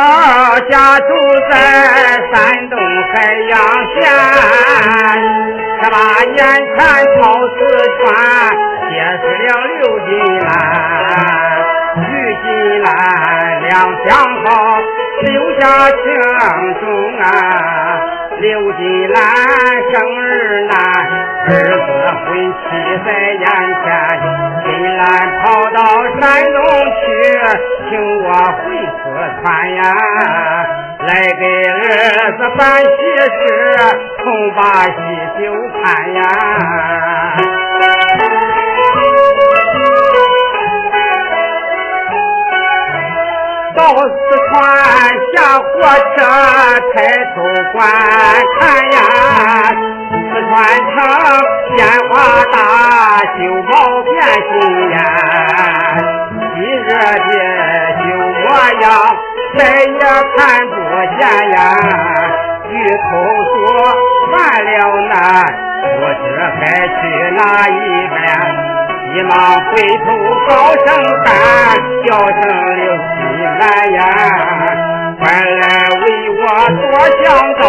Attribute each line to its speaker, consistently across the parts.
Speaker 1: 陈官宝家住在山东海阳县，十八年前跑四川，结识了刘金兰，刘金兰两相好，留下情衷啊。刘金兰生儿难，儿子婚期在眼前，金兰跑到山东去，请我回四川呀，来给儿子办喜事，同把喜酒看呀。到四川下火车，抬头观看呀，四川城变化大，旧貌变新颜，昔日的旧模样再也看不见呀。据口说完了难，不知该去哪一边。急忙回头高声喊，叫声刘金兰呀，快来为我做香皂，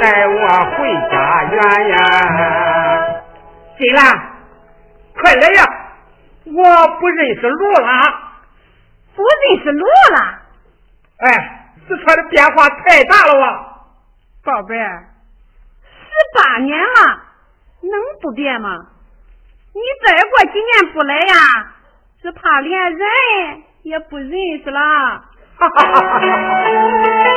Speaker 1: 带我回家园呀！
Speaker 2: 金兰，快来呀！我不认识路了，
Speaker 3: 不认识路了。
Speaker 2: 哎，四川的变化太大了哇！
Speaker 3: 宝贝儿，十八年了，能不变吗？你再过几年不来呀，只怕连人也不认识了。哈哈哈哈我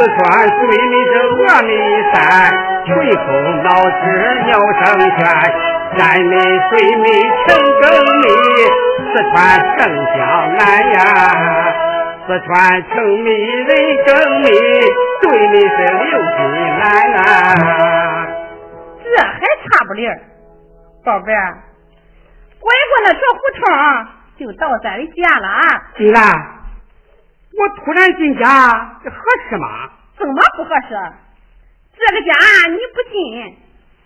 Speaker 3: 四川
Speaker 1: 水里是峨眉山，吹口老枝鸟声喧，山美水美情更美，四川城乡南呀，四川城美人更美，对你是刘金兰啊，
Speaker 3: 这还差不离儿，宝贝儿，拐过那条胡同就到咱的家了啊，
Speaker 1: 金兰。我突然进家，这合适吗？
Speaker 3: 怎么不合适？这个家你不进，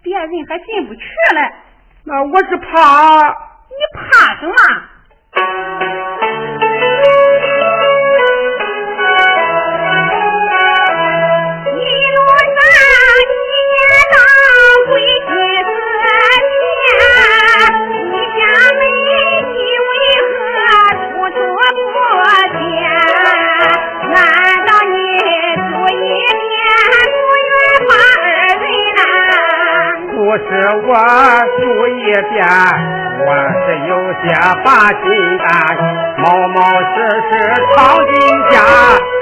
Speaker 3: 别人还进不去嘞。
Speaker 1: 那我是怕。
Speaker 3: 你怕什么？
Speaker 1: 是我住一遍，我是有些把心担，冒冒失失闯进家，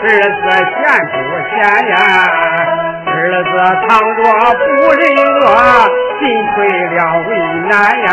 Speaker 1: 儿子嫌不嫌呀？儿子倘若不认我，进退了为难呀？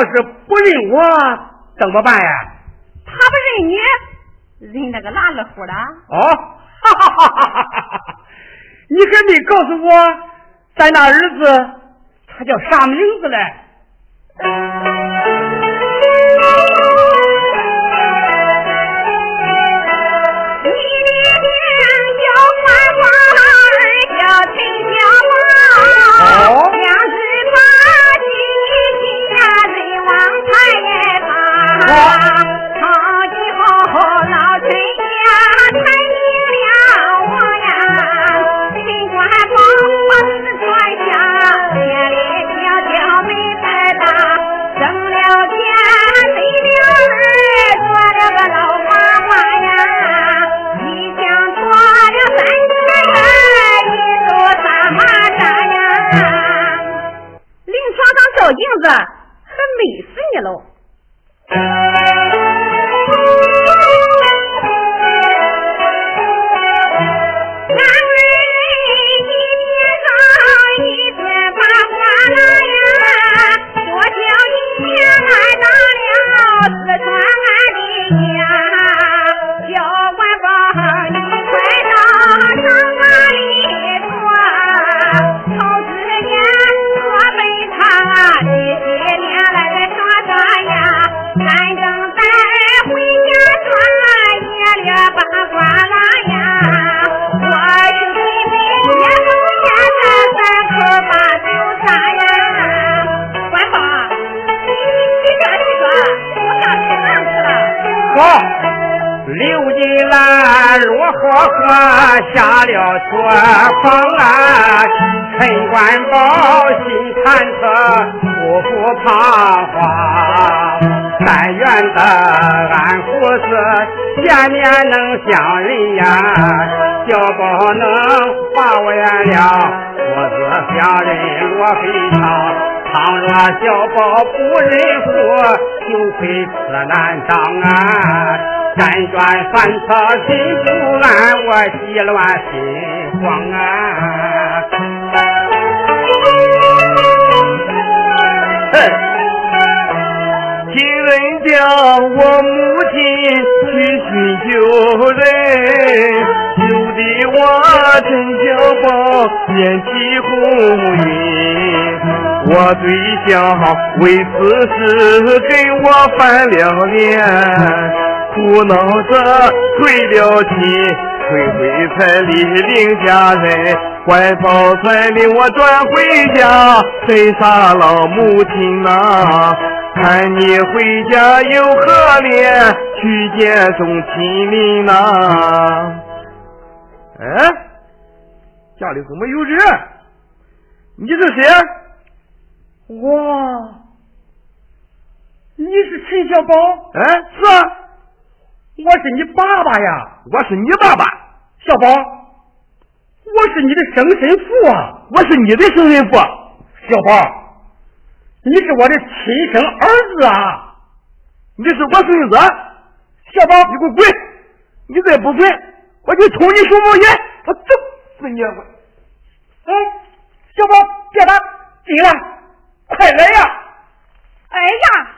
Speaker 1: 是不认我怎么办呀？
Speaker 3: 他不认你，认那个拉二胡的。
Speaker 1: 哦，哈哈哈哈哈哈！你还没告诉我，咱那儿子他叫啥名字嘞？小宝能把我圆了，父子相认落飞长。倘若小宝不认父，就会此难当啊！辗转反侧心不安，我急乱心慌啊！
Speaker 4: 听人讲我母亲去寻旧人，救的我陈小宝掀起红云。我对象为此事跟我翻了脸，苦恼着退了亲，退回彩礼领家人，怀抱彩礼我转回家，谁杀老母亲呐？看你回家有何脸去见众亲邻呐？哎，家里怎么有人？你是谁？
Speaker 1: 我，你是陈小宝？
Speaker 4: 哎，是啊，
Speaker 1: 我是你爸爸呀，
Speaker 4: 我是你爸爸，
Speaker 1: 小宝，我是你的生身父啊，
Speaker 4: 我是你的生身父，
Speaker 1: 小宝，你是我的亲生儿子啊，
Speaker 4: 你是我孙子，
Speaker 1: 小宝，
Speaker 4: 你给我滚，你再不滚，我就抽你熊猫眼，我揍死你！我，
Speaker 1: 哎，小宝，别打，进来。快来呀！
Speaker 3: 哎呀，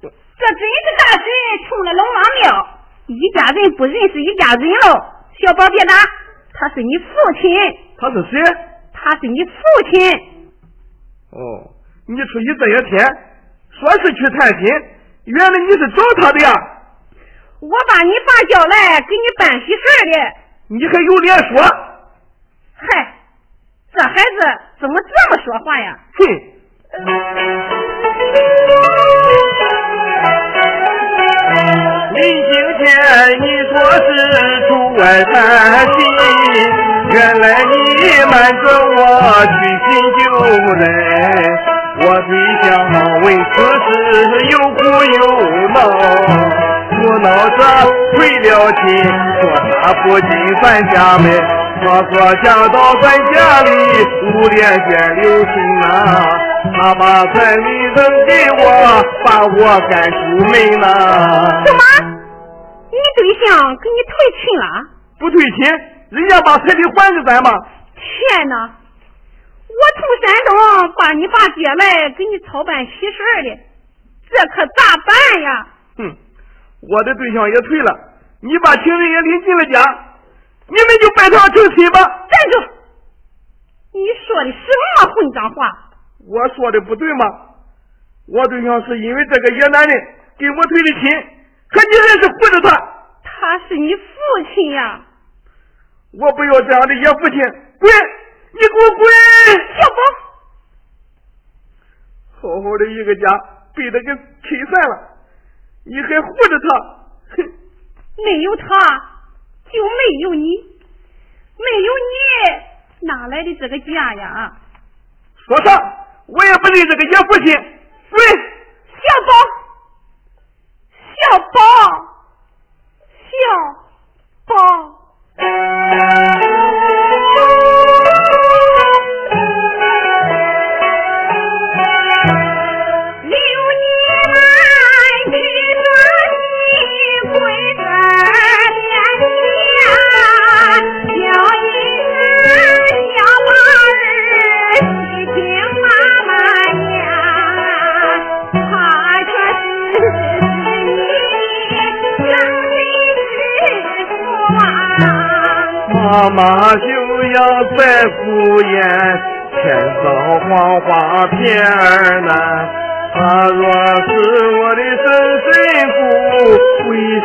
Speaker 3: 这真是大神冲了龙王庙，一家人不认识一家人喽。小宝别打，他是你父亲。
Speaker 4: 他是谁？
Speaker 3: 他是你父亲。
Speaker 4: 哦，你出去这些天，说是去探亲，原来你是找他的呀？
Speaker 3: 我把你爸叫来给你办喜事的。
Speaker 4: 你还有脸说？
Speaker 3: 嗨，这孩子怎么这么说话呀？
Speaker 4: 哼！临行前你说是出外探亲，原来你瞒着我去寻旧人。我对象为此事又哭又闹，我闹着退了亲，说他不进咱家门，他说嫁到咱家里无脸见留心呐。他把彩礼扔给我，把我赶出门了。
Speaker 3: 什么？你对象给你退亲了？
Speaker 4: 不退亲，人家把彩礼还给咱嘛。
Speaker 3: 天哪！我从山东把你爸接来给你操办喜事的，这可咋办呀？
Speaker 4: 哼，我的对象也退了，你把情人也领进了家，你们就拜堂成亲吧。
Speaker 3: 站住！你说的什么混账话？
Speaker 4: 我说的不对吗？我对象是因为这个野男人给我退的亲，可你还是护着他。
Speaker 3: 他是你父亲呀！
Speaker 4: 我不要这样的野父亲，滚！你给我滚！
Speaker 3: 小宝，
Speaker 4: 好好的一个家被他给拆散了，你还护着他？哼！
Speaker 3: 没有他，就没有你，没有你，哪来的这个家呀？
Speaker 4: 说啥？我也不认这个野父亲，滚！
Speaker 3: 小宝，小宝，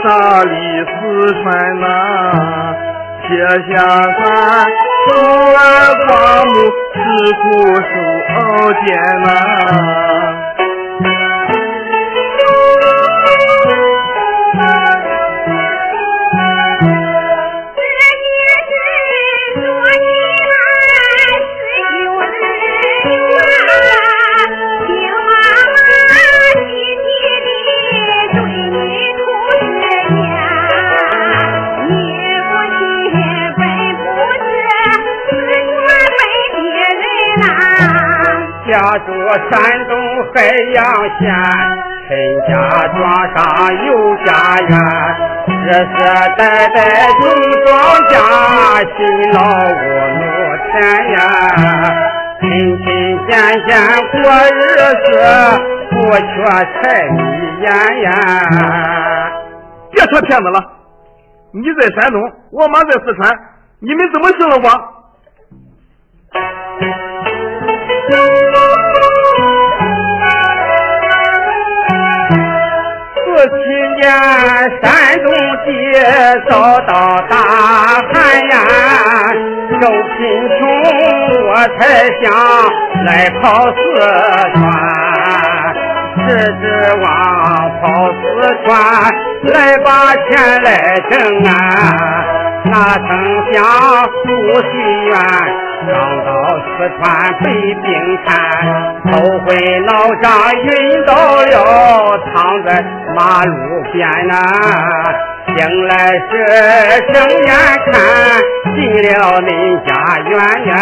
Speaker 4: 大理四川呐？撇下山，走儿跨木，吃苦受熬煎呐。
Speaker 1: 家住山东海阳县。陈家庄上有家园，世世代代种庄稼，辛劳五亩田呀，亲亲简简过日子，不缺柴米盐呀。
Speaker 3: 别说骗子了，你在山东，我妈在四川，你们怎么生了我？
Speaker 1: 见山东地遭到大旱呀，受贫穷我才想来跑四川，只指望跑四川来把钱来挣啊，哪曾想不许愿。刚到四川北冰滩，头昏脑胀晕倒了，躺在马路边呐。醒来时睁眼看，进了恁家园啊。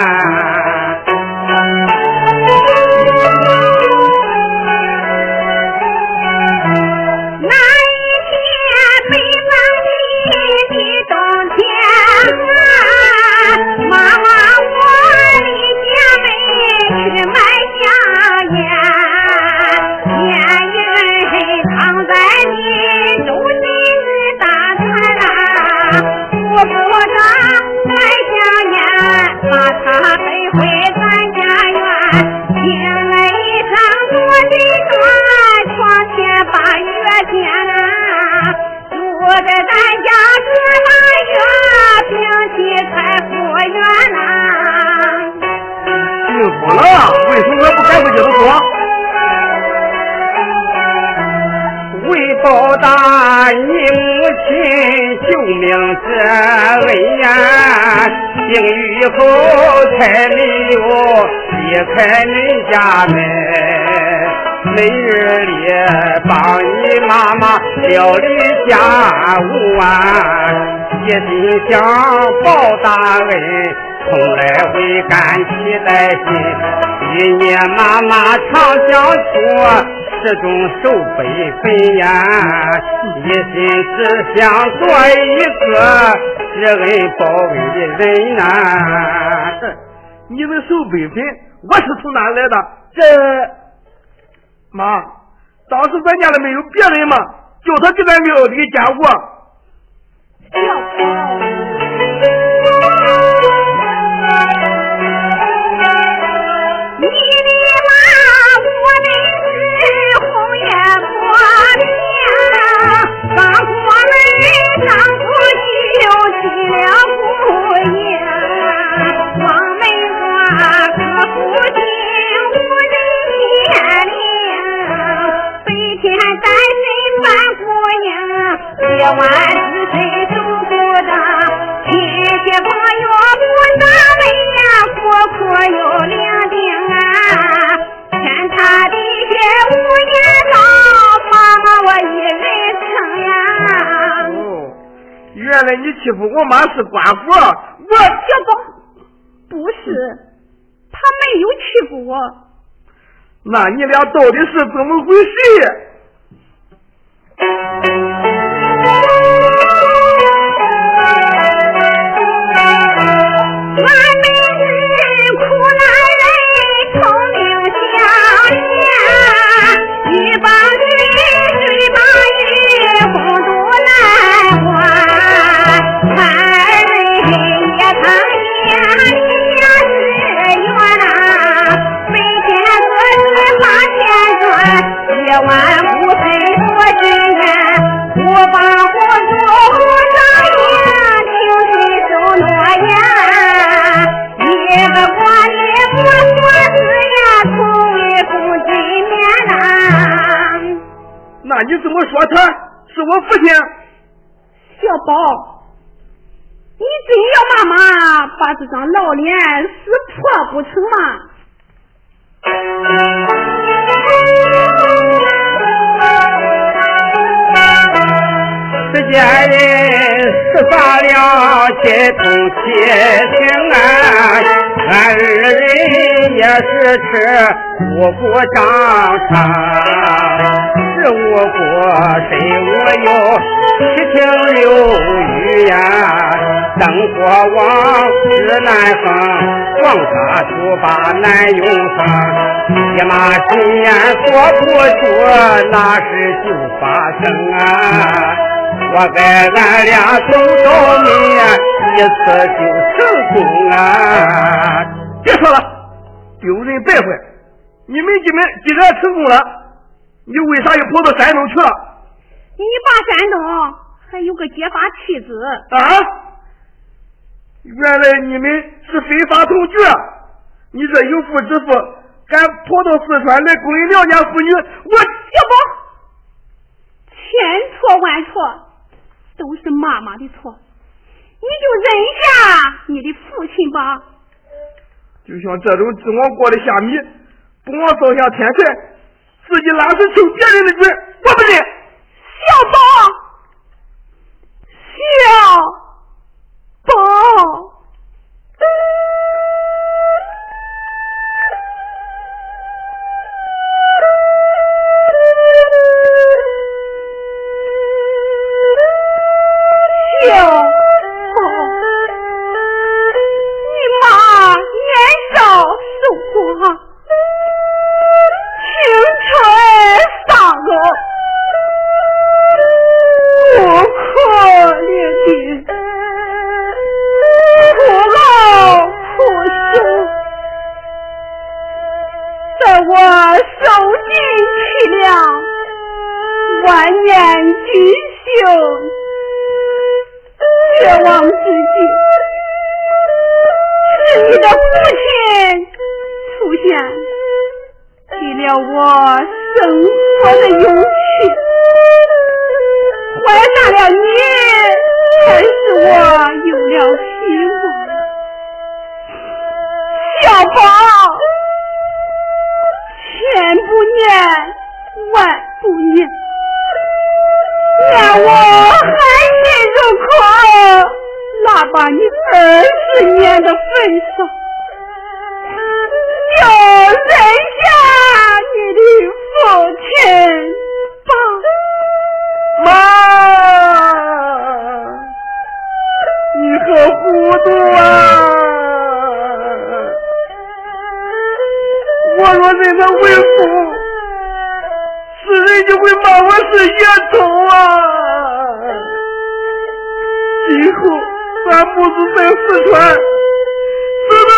Speaker 3: 把他背回咱家园，写了一行多的状，床前把月点，住在咱家住了月，病妻才复原呐。
Speaker 4: 幸福了，为什么不赶快叫他说？
Speaker 1: 报答你母亲救命之恩呀，病愈后才没有离开恁家门，每日里帮你妈妈料理家务啊，一心想报答恩，从来未敢期待心，与你妈妈常相处，这种守备分呀，一心只想做一个知恩报恩的人呐。
Speaker 3: 你们守北平，我是从哪来的？这妈，当时咱家里没有别人嘛，叫他给咱庙里家务。
Speaker 4: 夜晚是谁守护的？亲戚朋友不难为呀，苦苦又伶仃啊！天塌地陷无言道，妈妈我一人撑呀。
Speaker 3: 哦，原来你欺负我妈是寡妇，我
Speaker 5: 小宝不是，他没有欺负我。
Speaker 3: 那你俩到底是怎么回事？
Speaker 5: 这
Speaker 1: 家人是发了接通七情啊，俺二人也是吃五谷长成，是五谷谁我有七情六欲呀，灯火往日难逢，黄沙土把难永恒，一马心眼说不出，那事就发生啊！我爱俺俩走到你一次就成功啊！
Speaker 4: 别说了，丢人败坏！你们你们既然成功了，你为啥又跑到山东去了？
Speaker 3: 你爸山东还有个结发妻子
Speaker 4: 啊！原来你们是非法同居啊！你这有妇之夫，敢跑到四川来勾引良家妇女，我
Speaker 3: 小宝，千错万错。都是妈妈的错，你就认下你的父亲吧。
Speaker 4: 就像这种指望锅的虾米，不往灶下添柴，自己拉屎抽别人的嘴，我不认。
Speaker 3: 小宝，年的份上，就认下你？的父亲
Speaker 4: 吧。妈，你？可糊涂啊！我若认他为父。世人就会骂我是野头啊！今后咱母子在四川，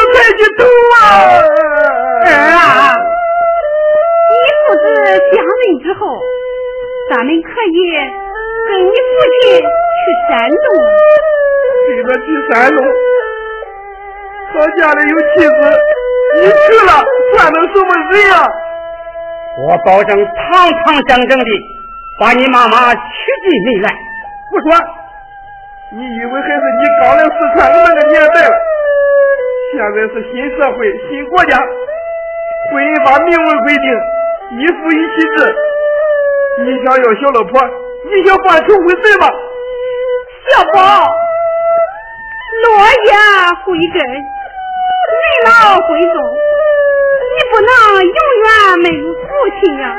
Speaker 4: 只能抬起头啊！
Speaker 3: 儿啊，你父子相认之后，咱们可以跟你父亲去山东。
Speaker 4: 跟他去山东，他家里有妻子，你去了算得什么人啊？
Speaker 1: 我保证堂堂正正的把你妈妈娶进门来。
Speaker 4: 不说，你以为还是你刚来四川？的那个年代了？现在是新社会、新国家，婚姻法明文规定一夫一妻制。你想要小老婆，你想办成婚事吗？
Speaker 3: 小宝，落叶归根，人老归宗。你不能永远没有父亲呀！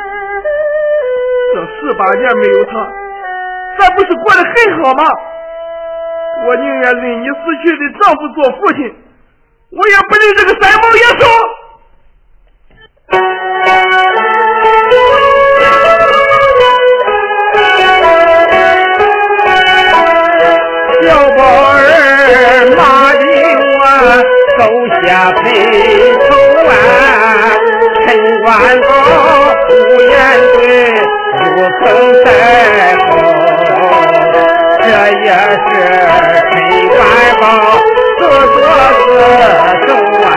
Speaker 4: 这十八年没有他，咱不是过得很好吗？我宁愿认你死去的丈夫做父亲，我也不认这个三毛野兽。
Speaker 1: 小宝儿骂的我手下赔头啊！陈官宝无言对，如鲠在喉。这也是自作自受啊！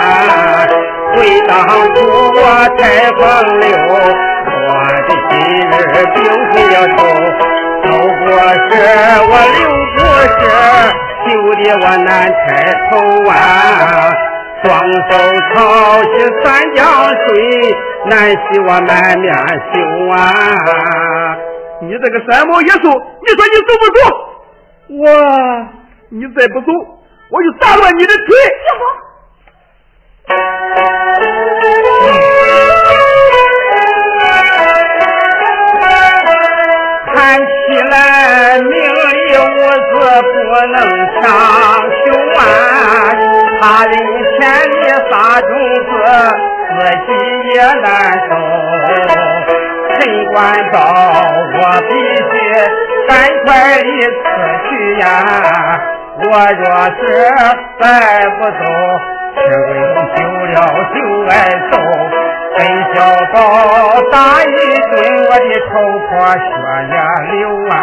Speaker 1: 回当初我太风流，我的心儿并没有愁，都过是我刘不是，羞得我难抬头啊！双手抄起三江水，难洗我满面羞啊！
Speaker 4: 你这个三毛野兽，你说你走不走？我，你再不走，我就打断你的腿。
Speaker 3: 看起
Speaker 1: 来命里无子不能上雄安，他人千里撒种子，自己也难受。陈官道，我必须赶快的死去呀、我若是再不走，吃亏久了就挨揍。被小宝打一顿，我的头破血也流啊！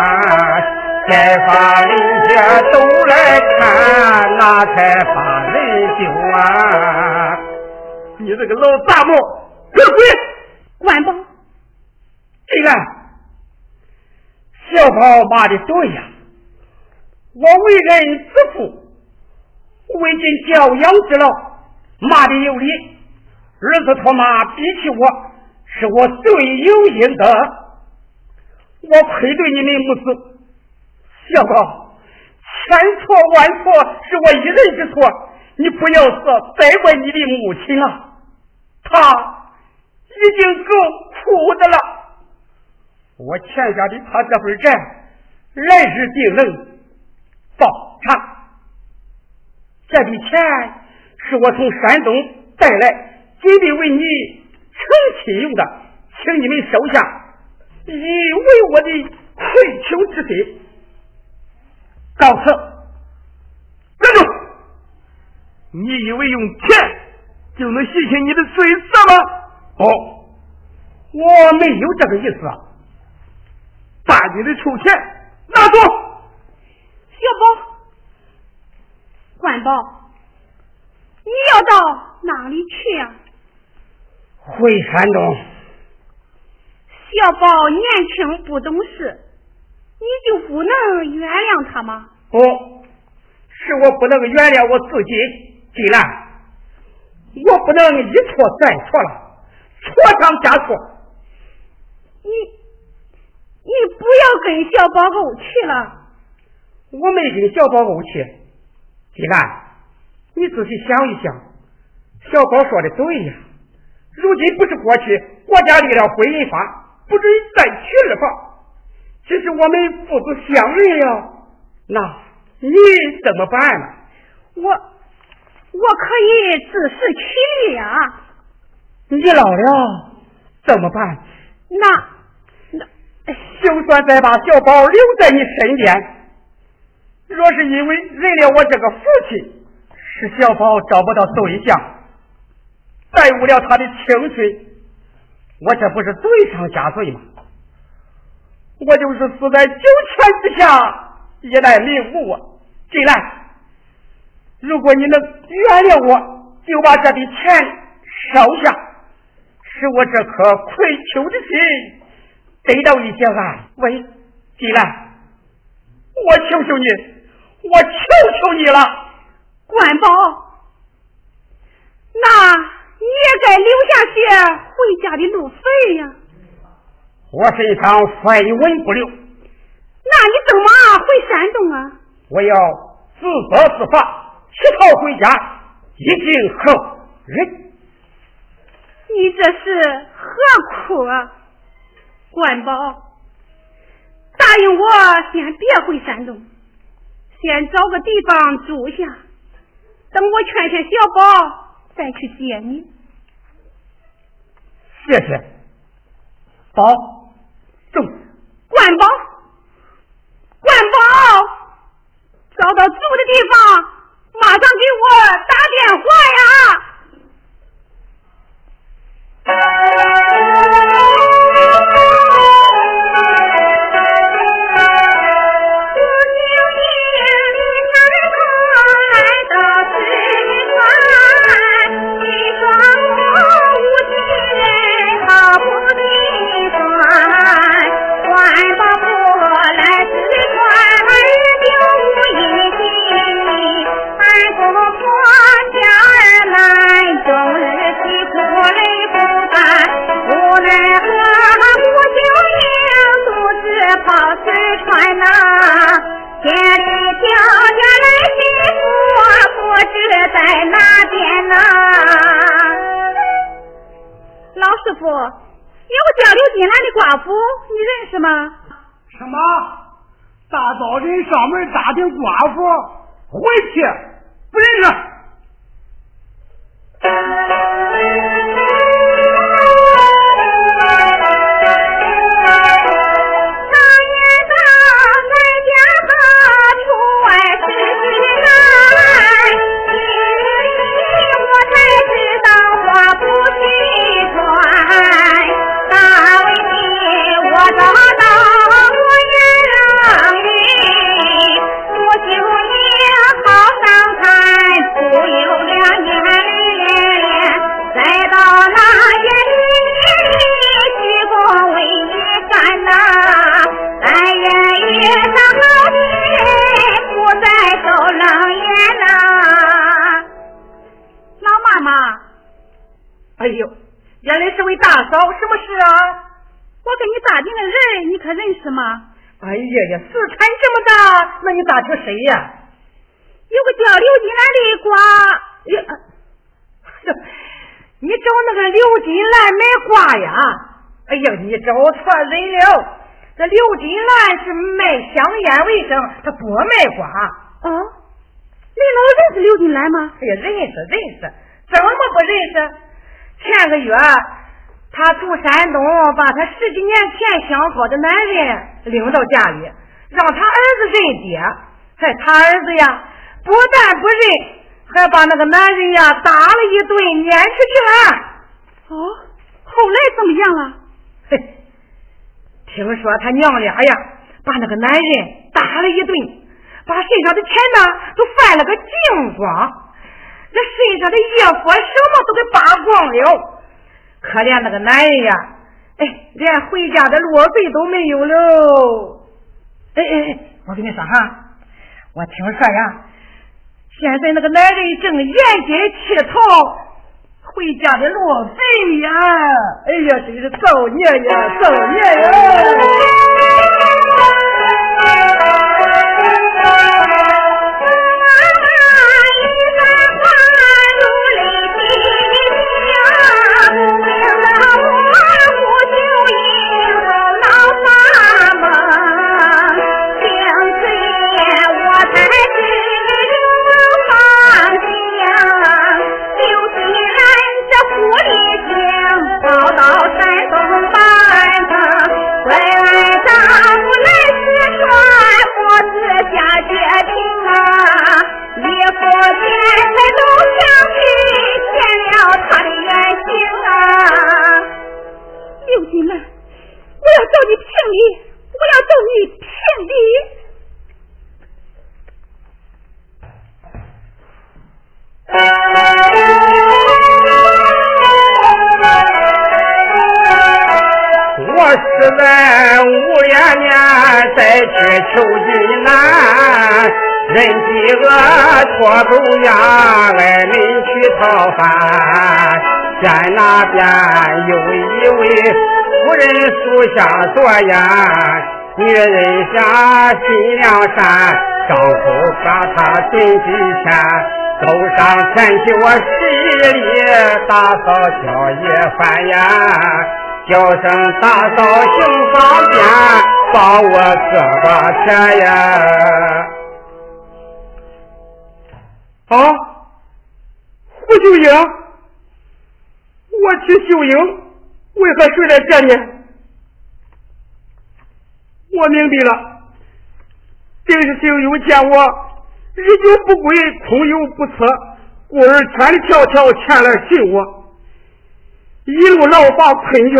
Speaker 1: 该把人家都来看，那才把人救啊！
Speaker 4: 你这个老杂毛，给我滚！
Speaker 3: 管宝，
Speaker 1: 这个小宝骂的对呀，我为人之父，未尽教养之劳，骂的有理。儿子他妈比起我，是我罪有应得。我愧对你们母子，小宝，千错万错是我一人之错，你不要说再怪你的母亲啊，她已经够苦的了。我欠下的他这份债，来日定能报偿。这笔钱是我从山东带来。准备为你成亲用的，请你们收下，以为我的愧疚之心。告辞。
Speaker 4: 站住！你以为用钱就能洗清你的罪责吗？
Speaker 1: 哦，我没有这个意思。
Speaker 4: 把你的臭钱拿走。
Speaker 3: 小宝，官宝，你要到哪里去呀？
Speaker 1: 回山东，
Speaker 3: 小宝年轻不懂事，你就不能原谅他吗？
Speaker 1: 不是我不能原谅我自己，金兰，我不能一错再错了，错上加错。
Speaker 3: 你你不要跟小宝怄气了。
Speaker 1: 我没跟小宝怄气，金兰，你仔细想一想，小宝说的对呀。如今不是过去，国家立了婚姻法，不准再娶二房。只是我们父子相认了，那你怎么办呢？
Speaker 3: 我我可以自食其力呀。
Speaker 1: 你老了怎么办？
Speaker 3: 那那
Speaker 1: 就算再把小宝留在你身边，若是因为认了我这个父亲，使小宝找不到对象。耽误了他的青春，我这不是罪上加罪吗？我就是死在九泉之下，也难瞑目啊！进来，如果你能原谅我，就把这笔钱收下，使我这颗愧疚的心得到一些安慰。进来，我求求你，我求求你了，
Speaker 3: 官宝，那。你也该留下些回家的路费呀！
Speaker 1: 我身上分文不留。
Speaker 3: 那你怎么回山东啊？
Speaker 1: 我要自责自罚，乞讨回家，以尽后人。
Speaker 3: 你这是何苦啊，官宝？答应我，先别回山东，先找个地方住下，等我劝劝小宝。再去接你，
Speaker 1: 谢谢。宝，走。
Speaker 3: 官宝，管宝，找到住的地方，马上给我打电话呀。
Speaker 6: 哎呀呀，四川这么大，那你打听谁呀？
Speaker 7: 有个叫刘金兰的瓜，
Speaker 6: 呀，你找那个刘金兰买瓜呀？哎呀，你找错人了。这刘金兰是卖香烟为生，她不卖瓜。
Speaker 7: 啊，你老认识刘金兰吗？
Speaker 6: 哎呀，认识认识，怎么不认识？前个月。他住山东，把他十几年前相好的男人领到家里，让他儿子认爹。还他儿子呀，不但不认，还把那个男人呀打了一顿，撵出去了。
Speaker 7: 哦，后来怎么样了？
Speaker 6: 嘿，听说他娘俩呀，把那个男人打了一顿，把身上的钱呢都翻了个净光，那身上的衣服什么都给扒光了。可怜那个男人呀，哎，连回家的路费都没有喽！哎哎哎，我跟你说哈，我听说呀，现在那个男人正沿街乞讨回家的路费呀！哎呀，真是造孽呀，造孽呀！
Speaker 3: 来，我要找你评理，我要找你评理。
Speaker 1: 我实在无颜面，再去求济南。人饥饿拖狗牙，来邻去讨饭。山那边有一位夫人树
Speaker 6: 下坐呀，女人下心良善，丈夫把她进几天，走上前去我十里，大嫂叫一番呀，叫声大嫂行方便，帮我个把钱呀。
Speaker 3: 啊，胡秀英，我娶秀英，为何睡来见你？我明白了，真是秀英见我日久不归，空有不测，故而千里迢迢前来寻我，一路劳乏困倦，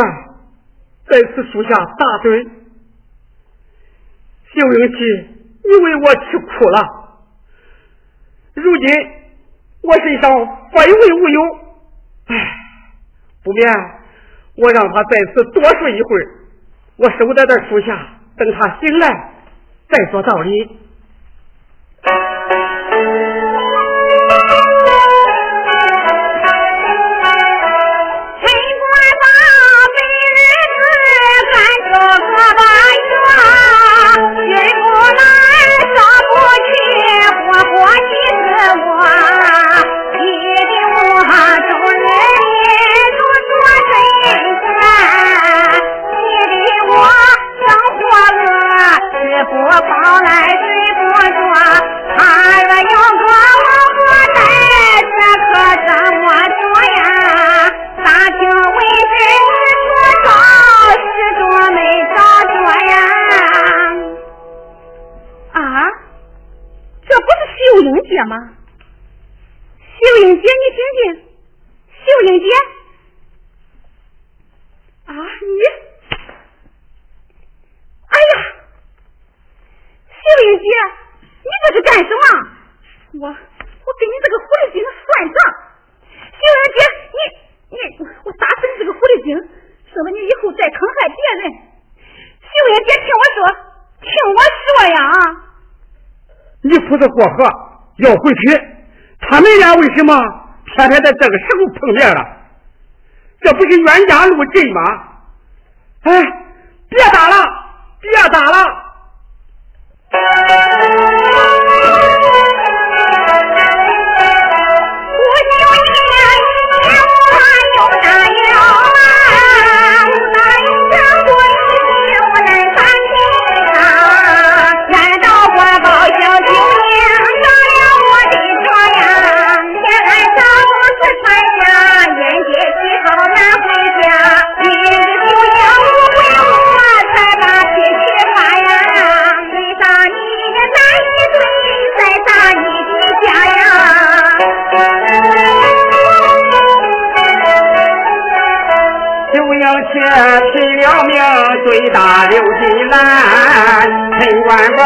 Speaker 3: 在此树下打盹。秀英妻，你为我吃苦了，如今我身上百味无有，唉，不免我让他在此多睡一会儿，我守在这树下。等他醒来，再说道理。过河要回去，他们俩为什么
Speaker 1: 偏偏在这个时候碰面了，这不是冤家路窄吗？哎，别打了，别打了。拼了命追打刘金兰，陈官宝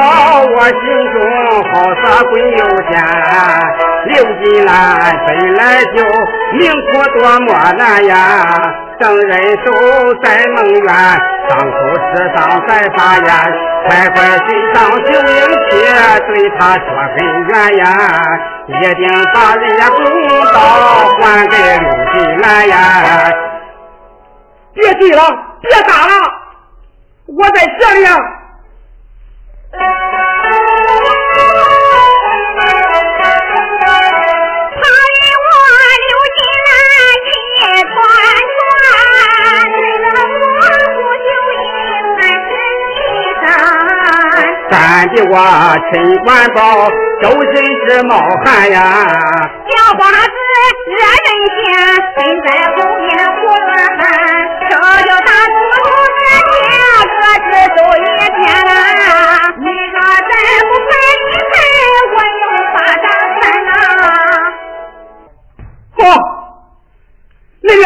Speaker 1: 我心中好色鬼有钱。刘金兰本来就命苦多么难呀，等人手在梦园，伤口刺伤再发炎，快快追上九英七，对他说很冤呀，一定把人家公道还给刘金兰呀。别追了，别打了，我在这里。啊干的我陈官宝周身是冒汗呀，
Speaker 8: 小花子热人心，跟在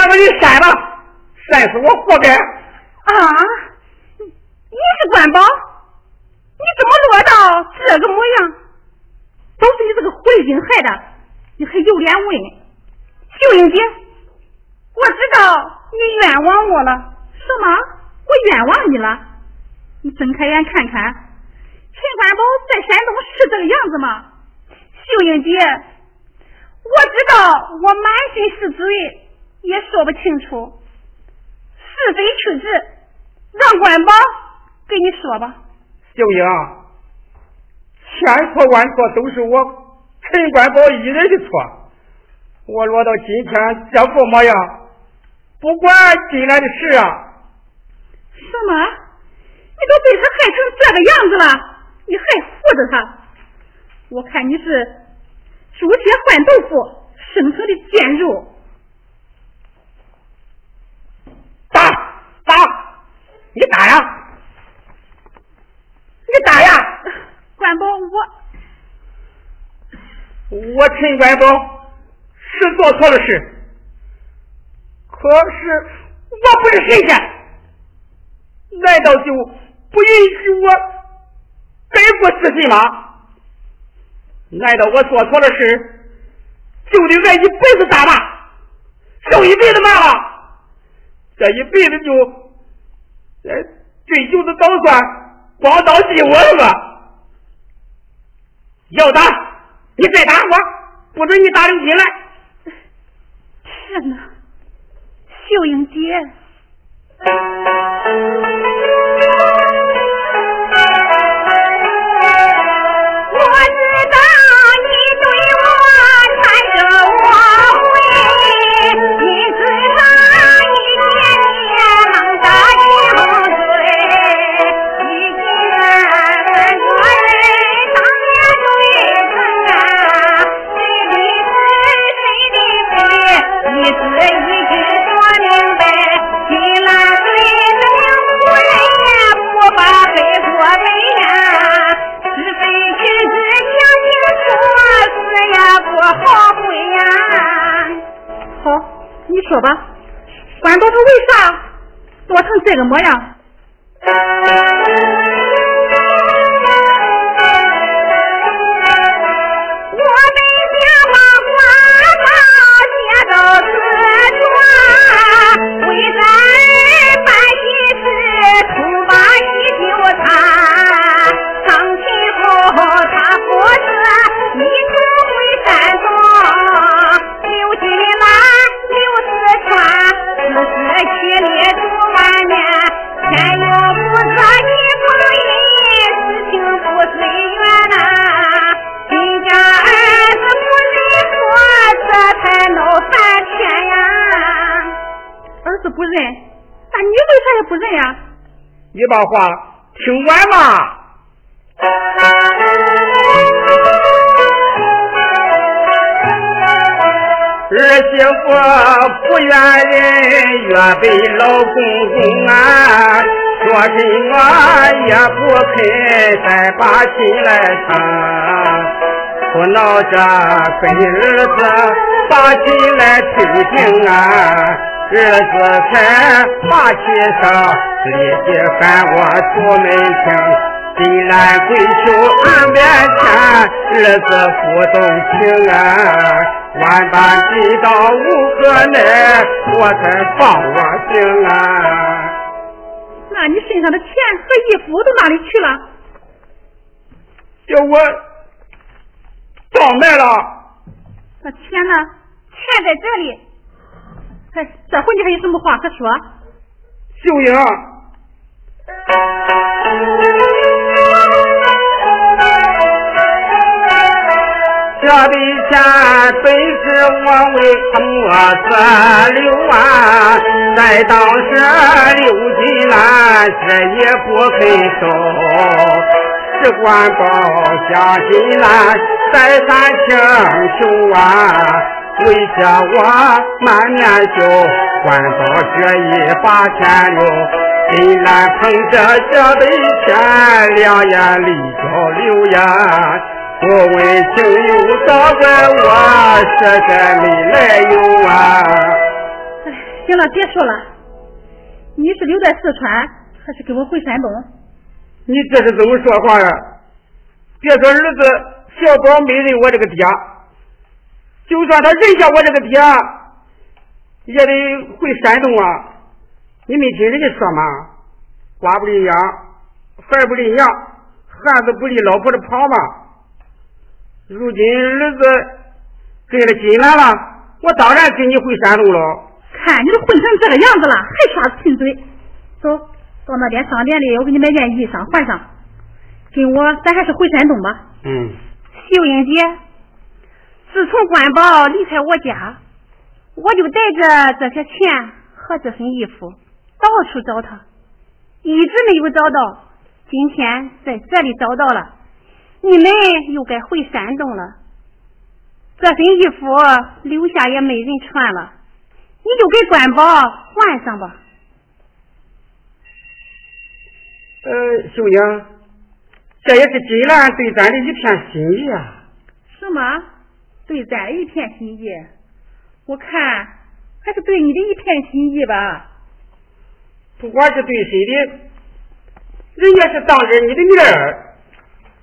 Speaker 8: 把你扇
Speaker 1: 吧，扇死我活该！
Speaker 3: 啊，你是官宝？你怎么落到这个模样？都是你这个狐狸精害的！你还有脸问？秀英姐，我知道你冤枉我了。什么？我冤枉你了？你睁开眼看看，陈官宝在山东是这个样子吗？秀英姐，我知道我满心是罪，也说不清楚，是非曲直，让官宝给你说吧。
Speaker 1: 秀英，千错万错都是我陈官宝一人的错。我落到今天这副模样，不管进来的事啊。
Speaker 3: 什么？你都被他害成这个样子了，你还护着他？我看你是猪血换豆腐生成的贱肉。
Speaker 1: 打打，你打呀！你打呀，
Speaker 3: 官宝
Speaker 1: 我，我陈官宝是做错了事，可是我不是神仙，难道就不允许我改过自新吗？难道我做错了事就得挨一辈子打骂，受一辈子骂了？这一辈子就哎醉酒的捣蒜？光到地我了吧？要打你再打我，不准你打刘金来。
Speaker 3: 天哪，秀英姐！成
Speaker 1: 把话听完嘛。儿媳妇不愿人越被老公公啊，说什么也不肯再把心来疼，不闹着跟儿子把心来推进啊，日子才把气上，立即喊我出门听。金兰跪求儿面前，儿子不动情啊。万般地道无可奈，我才放我心啊！
Speaker 3: 那你身上的钱和衣服都哪里去了？
Speaker 1: 叫我倒卖了。
Speaker 3: 那钱呢？钱在这里。哎，这回你还有什么话可说？
Speaker 1: 秀英。这笔钱本是我为我子留啊，在当时刘金兰这也不肯收，只管报下金兰再三请求啊，为这我满面羞，官到这一把钱留，金兰捧着这杯钱，两眼泪交流呀。不问情由，倒怪我实在没来由啊！
Speaker 3: 哎，行了，别说了。你是留在四川，还是跟我回山东？
Speaker 1: 你这是怎么说话呀？别说儿子小宝没认我这个爹，就算他认下我这个爹，也得回山东啊！你没听人家说吗？瓜不离秧，孩不离娘，汉子不离老婆的旁嘛。如今儿子跟了金兰了，我当然跟你回山东了。
Speaker 3: 看你都混成这个样子了，还耍贫嘴。走到那边商店里，我给你买件衣裳换上。跟我，咱还是回山东吧。
Speaker 1: 嗯。
Speaker 3: 秀英姐，自从关宝离开我家，我就带着这些钱和这身衣服到处找他，一直没有找到。今天在这里找到了。你们又该回山东了，这身衣服留下也没人穿了，你就给官宝换上吧。
Speaker 1: 呃，秀英，这也是金兰对咱的一片心意啊。
Speaker 3: 什么？对咱的一片心意？我看还是对你的一片心意吧。
Speaker 1: 不管是对谁的，人家是当着你的面儿。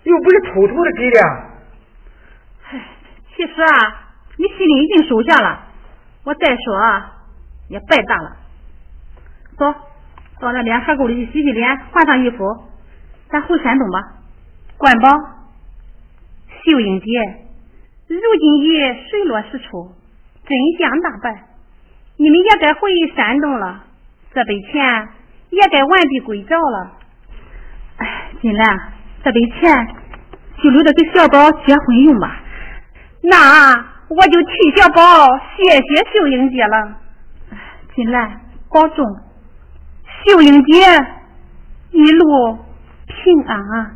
Speaker 1: 又不是偷偷的给的。
Speaker 3: 唉，其实啊，你心里已经收下了，我再说也白搭了。走到那边河沟里去洗洗脸，换上衣服，咱回山东吧。关宝，秀英姐，如今已水落石出，真相大白，你们也该回山东了，这笔钱也该完璧归赵了。哎，金兰。这笔钱就留着给小宝结婚用吧。那我就替小宝谢谢秀英姐了。金兰，保重，秀英姐一路平安啊。